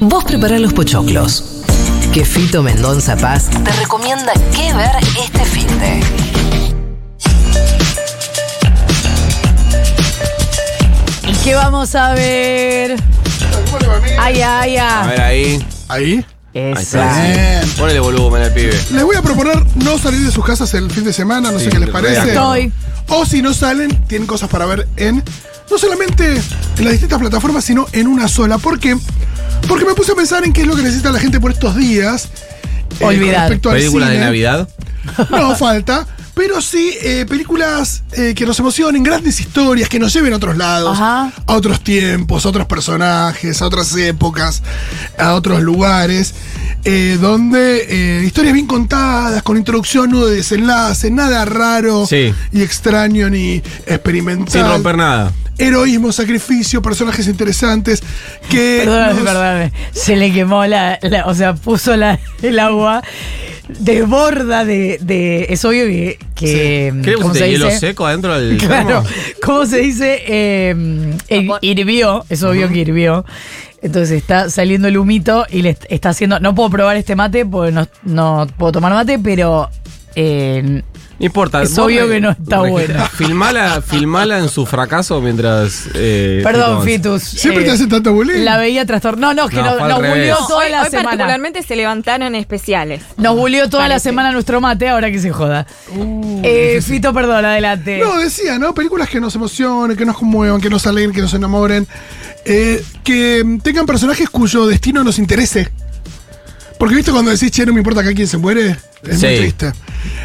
Vos prepará los pochoclos. Que Fito Mendonza Paz te recomienda qué ver este fin de. ¿Y qué vamos a ver? Ay, ay, A ay. ver ahí. Ahí. Ahí Esa. está. sí. Ponele volumen al pibe. Les voy a proponer no salir de sus casas el fin de semana, no Sí, sé qué les re parece. Estoy. O si no salen, tienen cosas para ver en. No solamente en las distintas plataformas, sino en una sola. ¿Por qué? Porque me puse a pensar en qué es lo que necesita la gente por estos días. eh, Olvidar. respecto al Película de cine. Navidad. No falta. Pero sí, eh, películas eh, que nos emocionen, grandes historias, que nos lleven a otros lados, Ajá. a otros tiempos, a otros personajes, a otras épocas, a otros lugares, eh, donde eh, historias bien contadas, con introducción, nudo de desenlace, nada raro Sí. y extraño ni experimental. Sin romper nada. Heroísmo, sacrificio, personajes interesantes que. Perdóname, nos- perdóname. Se le quemó la, la- O sea, puso la, el agua. Desborda de, de. Es obvio que. que ¿Qué le ¿Cómo se hielo dice? seco adentro del Claro. ¿Cómo se dice? Eh, eh, hirvió. Es obvio que hirvió. Entonces está saliendo el humito y le est- está haciendo. No puedo probar este mate porque no, no puedo tomar mate, pero. eh, No importa. Es obvio que no está buena. Filmala, filmala en su fracaso mientras. eh, perdón, Fitus. Siempre eh, te hacen tanto bullying. La veía trastornada. No, no, es que No, nos, bulió toda hoy, la hoy semana. particularmente se levantaron especiales. Nos bulió toda la Parece. semana nuestro mate, ahora que se joda. eh, Fito, perdón, adelante. No, decía, ¿no? Películas que nos emocionen, que nos conmuevan, que nos alegren, que nos enamoren. eh, que tengan personajes cuyo destino nos interese. Porque, ¿viste? Cuando decís, che, no me importa acá quién se muere, es muy triste.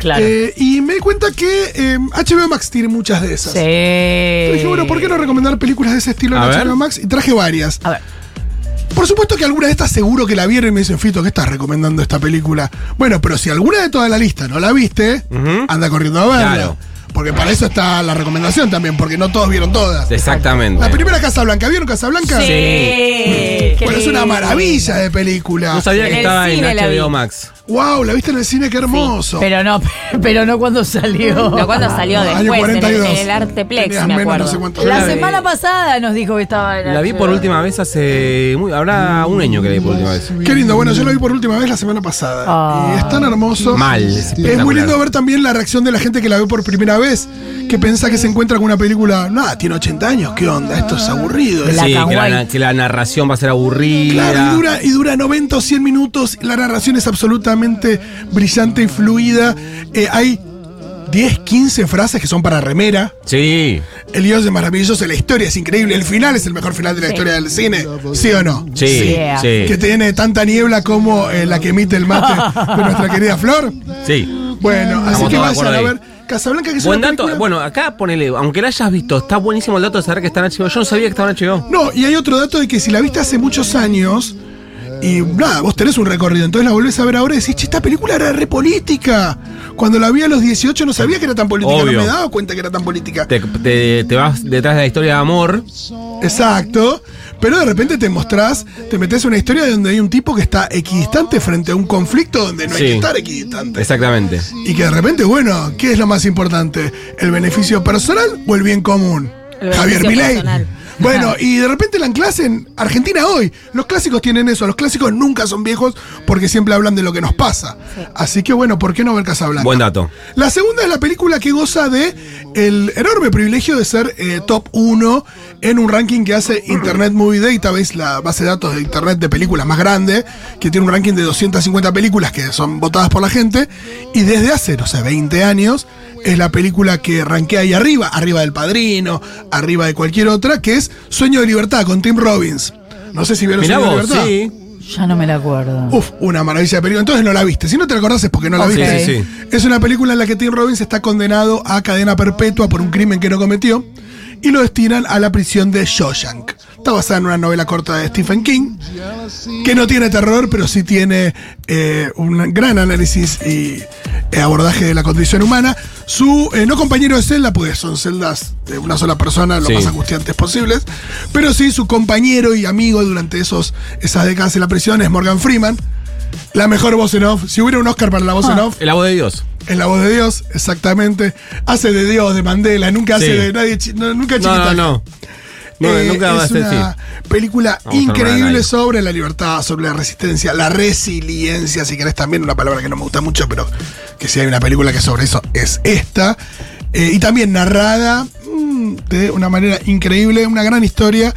Claro. Eh, y me di cuenta que eh, HBO Max tiene muchas de esas. sí. Yo dije, bueno, ¿por qué no recomendar películas de ese estilo en A ver. HBO Max? Y traje varias. A ver. Por supuesto que alguna de estas seguro que la vieron y me dicen, Fito, ¿qué estás recomendando esta película? Bueno, pero si alguna de toda la lista no la viste, anda corriendo a verla. Claro. Porque para eso está la recomendación también, porque no todos vieron todas. Exactamente. La primera Casa Blanca, ¿vieron Casa Blanca? Sí. Qué Bueno, es una maravilla de película. No sabía que estaba en HBO. Max. Wow, la viste en el cine, qué hermoso. Pero no, pero no cuando salió. No cuando salió Año después, en el, 42. en el Arteplex, Tenías me menos acuerdo. no sé cuántos La la vi. semana pasada nos dijo que estaba en La vi por última vez hace. muy- habrá un año que la vi por última vez. Qué lindo, bueno, yo la vi por última vez la semana pasada. Ah. Y es tan hermoso. Mal. Es muy lindo ver también la reacción de la gente que la ve por primera vez, que piensa que se encuentra con una película, nada, tiene 80 años, ¿qué onda? Esto es aburrido. La Sí, que la, kawaii. que la narración va a ser aburrida. Claro, y dura, y dura 90 o 100 minutos, la narración es absolutamente brillante y fluida. Eh, hay 10, 15 frases que son para remera. Sí, El guion es maravilloso, la historia es increíble, el final es el mejor final de la historia del cine, ¿sí o no? sí, sí. Que tiene tanta niebla como eh, la que emite el mate de nuestra querida Flor. Sí. Bueno, así Estamos que vayan a ver Casablanca, que es Buen una dato. película- Bueno, acá ponele, aunque la hayas visto, está buenísimo el dato de saber que está en HBO. Yo no sabía que estaba en HBO. No, y hay otro dato de que si la viste hace muchos años, y nada, vos tenés un recorrido, entonces la volvés a ver ahora y decís, che, esta película era re política. Cuando la vi a los 18 no sabía que era tan política, Obvio. no me daba cuenta que era tan política. Te, te- te vas detrás de la historia de amor. Exacto. Pero de repente te mostrás, te metes en una historia donde hay un tipo que está equidistante frente a un conflicto donde no hay Sí. que estar equidistante. Exactamente. Y que de repente, bueno, ¿qué es lo más importante? ¿El beneficio personal o el bien común? El Javier Milei. personal. Bueno, y de repente la anclas en Argentina hoy. Los clásicos tienen eso, los clásicos nunca son viejos porque siempre hablan de lo que nos pasa. Así que bueno, ¿por qué no ver Casablanca? Buen dato. La segunda es la película que goza de el enorme privilegio de ser eh, top 1 en un ranking que hace Internet Movie Database, la base de datos de Internet de películas más grande, que tiene un ranking de 250 películas que son votadas por la gente, y desde hace, no sé, 20 años, es la película que rankea ahí arriba, arriba del Padrino, arriba de cualquier otra, que es Sueño de Libertad con Tim Robbins. No sé si vieron Mirá Sueño de Libertad. sí. Ya no me la acuerdo. Uf, una maravilla de película. Entonces no la viste. Si no te la acordás es porque no la viste. Sí, sí, Es una película en la que Tim Robbins está condenado a cadena perpetua por un crimen que no cometió y lo destinan a la prisión de Shawshank. Está basada en una novela corta de Stephen King, que no tiene terror, pero sí tiene eh, un gran análisis y eh, abordaje de la condición humana. Su eh, no compañero de celda, pues son celdas de una sola persona, lo Sí. más angustiantes posibles, pero sí su compañero y amigo durante esos, esas décadas en la prisión es Morgan Freeman. La mejor voz en off. Si hubiera un Oscar para la voz en off, El agua de Dios. es la voz de Dios, exactamente. Hace de Dios, de Mandela, nunca hace de nadie, no, nunca chiquita. no, no. No, Eh, nunca es una película Vamos increíble sobre la libertad, sobre la resistencia, la resiliencia, si querés también, una palabra que no me gusta mucho, pero que si hay una película que sobre eso es esta. Eh, y también narrada mm, de una manera increíble, una gran historia.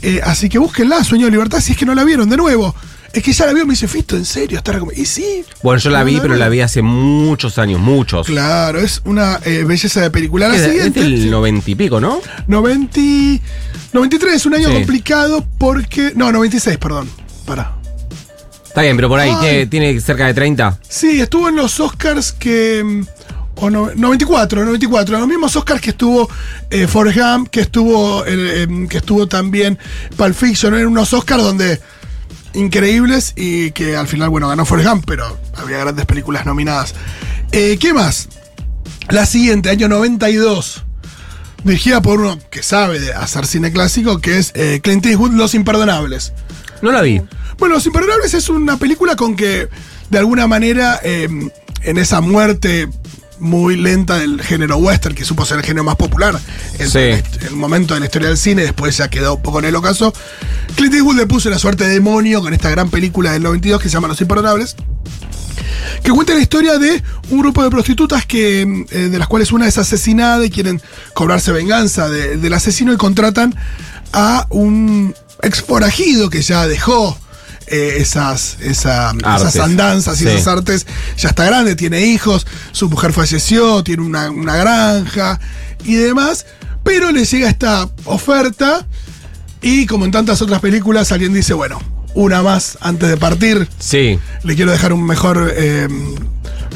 Eh, así que búsquenla, Sueño de Libertad, si es que no la vieron de nuevo. Es que ya la vio, me dice, Fisto, ¿en serio? Está recom-". Y sí. Bueno, yo la vi, pero la vi hace muchos años, muchos. Claro, es una eh, belleza de película. La Es, es siguiente. del sí. noventa y pico, ¿no? 90, 93 es un año Sí. complicado porque. No, 96, perdón. Para. Está bien, pero por ahí tiene, tiene cerca de 30. Sí, estuvo en los Oscars que. mm, O no- 94, 94. Los mismos Oscars que estuvo eh, Forrest Gump, que estuvo, eh, em, que estuvo también Pulp Fiction. Eran unos Oscars donde. Increíbles y que al final, bueno, ganó Forrest Gump, pero había grandes películas nominadas. Eh, ¿Qué más? La siguiente, año 92. Dirigida por uno que sabe de hacer cine clásico, que es eh, Clint Eastwood, Los Imperdonables. No la vi. Bueno, Los Imperdonables es una película con que, de alguna manera, eh, en esa muerte muy lenta del género western, que supo ser el género más popular en Sí. el, el momento de la historia del cine, después ya quedó un poco en el ocaso, Clint Eastwood le puso la suerte de demonio con esta gran película del 92 que se llama Los Imperdonables, que cuenta la historia de un grupo de prostitutas que, eh, de las cuales una es asesinada y quieren cobrarse venganza de- del asesino y contratan a un ex forajido que ya dejó eh, esas, esa- esas andanzas y Sí. esas artes. Ya está grande, tiene hijos, su mujer falleció, tiene una, una granja y demás, pero le llega esta oferta y como en tantas otras películas alguien dice, bueno, una más antes de partir Sí. le quiero dejar un mejor eh,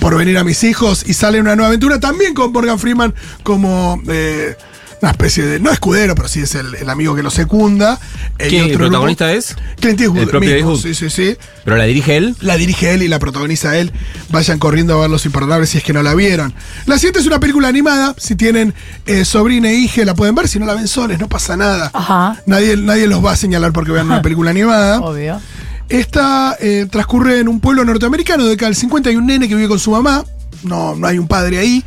porvenir a mis hijos y sale una nueva aventura también con Morgan Freeman como eh, una especie de, no escudero, pero sí es el, el amigo que lo secunda. Eh, y ¿Quién, el otro protagonista grupo- es? Clint Eastwood el propio mismo, Eastwood. Sí, sí, sí. Pero la dirige él. La dirige él y la protagoniza él. Vayan corriendo a ver Los Imperdonables si es que no la vieron. La siguiente es una película animada. Si tienen eh, sobrina e hija, la pueden ver. Si no la ven soles, no pasa nada. Ajá. Nadie, nadie los va a señalar porque vean una película animada. Obvio. Esta eh, transcurre en un pueblo norteamericano de década del 50. Hay un nene que vive con su mamá. No, no hay un padre ahí.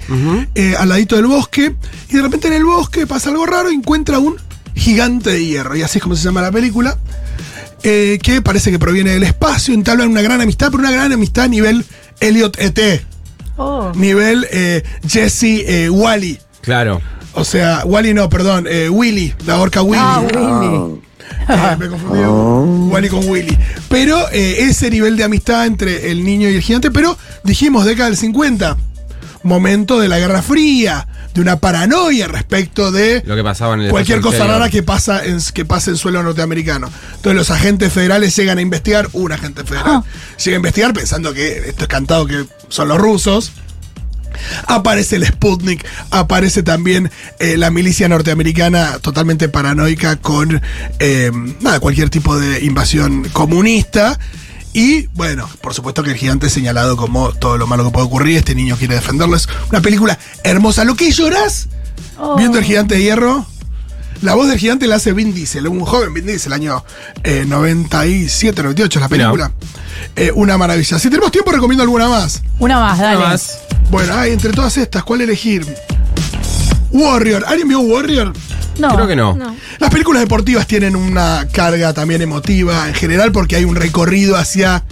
eh, al ladito del bosque. Y de repente en el bosque pasa algo raro. y Encuentra un gigante de hierro. Y así es como se llama la película. eh, que parece que proviene del espacio. Entablan una gran amistad, pero una gran amistad a nivel Elliot E.T. Oh. Nivel eh, Jesse eh, Wally. Claro. O sea, Wally no, perdón, eh, Willy, la orca Willy. Ah, Willy. Eh, me confundí. Wally con Willy. Pero eh, ese nivel de amistad entre el niño y el gigante, pero dijimos década del 50. Momento de la Guerra Fría, de una paranoia respecto de Lo que pasaba en el cualquier cosa exterior. rara que pasa en, que pasa en suelo norteamericano. Entonces los agentes federales llegan a investigar, un agente federal llega a investigar pensando que esto es cantado que son los rusos. Aparece el Sputnik, aparece también eh, la milicia norteamericana totalmente paranoica con eh, nada, cualquier tipo de invasión comunista. Y bueno, por supuesto que el gigante es señalado como todo lo malo que puede ocurrir. Este niño quiere defenderlo. Es una película hermosa. ¿Lo que llorás viendo el gigante de hierro? La voz del gigante la hace Vin Diesel, un joven Vin Diesel, año eh, 97, 98 es la película. Eh, una maravilla. Si tenemos tiempo, recomiendo alguna más. Una más, dale. Nada más. Bueno, hay entre todas estas, ¿cuál elegir? Warrior. ¿Alguien vio Warrior? No. Creo que no. No. Las películas deportivas tienen una carga también emotiva en general porque hay un recorrido hacia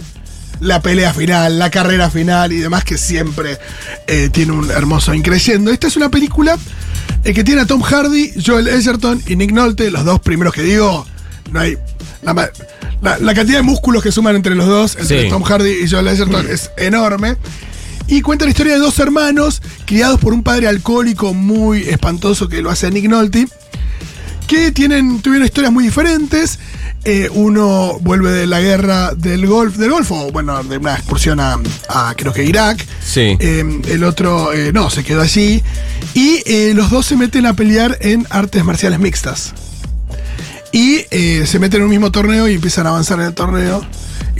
la pelea final, la carrera final y demás que siempre eh, tiene un hermoso increyendo. Esta es una película eh, que tiene a Tom Hardy, Joel Edgerton y Nick Nolte, los dos primeros que digo. No hay. La, ma- la- la cantidad de músculos que suman entre los dos, entre Sí. Tom Hardy y Joel Edgerton, es enorme. Y cuenta la historia de dos hermanos criados por un padre alcohólico muy espantoso que lo hace a Nick Nolte que tienen, tuvieron historias muy diferentes. Eh, uno vuelve de la guerra del Golfo, del Golfo, bueno, de una excursión a, a, creo que Irak. Sí. Eh, el otro, eh, no, se quedó allí. Y los dos se meten a pelear en artes marciales mixtas. Y se meten en un mismo torneo y empiezan a avanzar en el torneo.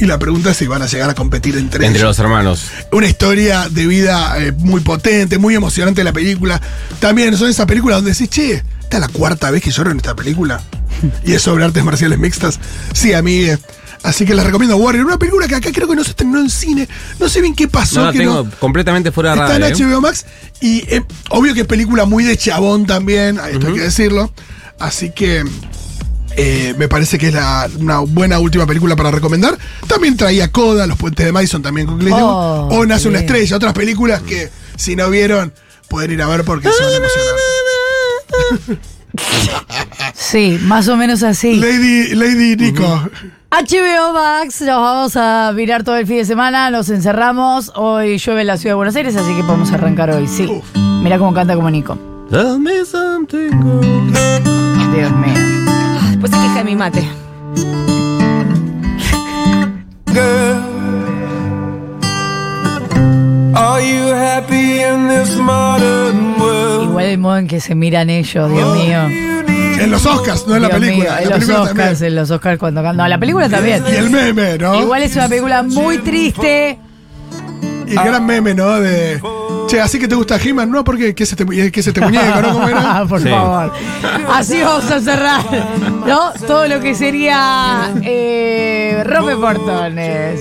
Y la pregunta es si van a llegar a competir entre, Entre ellos los hermanos. una historia de vida eh, muy potente, muy emocionante la película. También son esas películas donde decís, che, esta es la cuarta vez que lloro en esta película. Y es sobre artes marciales mixtas. Sí, a mí. eh, así que les recomiendo Warrior. Una película que acá creo que no se estrenó en cine. No sé bien qué pasó. No, la que tengo no- completamente fuera de Está en radar. ¿eh? HBO Max. Y eh, obvio que es película muy de chabón también. Esto hay que decirlo. Así que eh, me parece que es la- una buena última película para recomendar. También traía Coda, Los Puentes de Madison también con Clint Eastwood. Oh, o Nace una estrella, otras películas que si no vieron pueden ir a ver porque se van a emocionar. Sí, más o menos así. Lady, Lady Nico. HBO Max, nos vamos a mirar todo el fin de semana, nos encerramos. Hoy llueve en la ciudad de Buenos Aires, así que podemos arrancar hoy. Sí. Mira cómo canta como Nico. Tell me something good. Dios mío. Mi mate. Are you happy in this modern world? Igual el modo en que se miran ellos, Dios mío. En los Oscars, no en la película. mío, en la los película Oscars, también. en los Oscars cuando cantan. No, la película también. Y el meme, ¿no? Igual es una película muy triste. Y el gran meme, ¿no? De. Che, así que te gusta He-Man, ¿no? Porque ¿qué es este, qué es este muñeco, no? ¿Cómo era? Por Sí. favor. Así vamos a cerrar, ¿no? Todo lo que sería eh, rompe portones.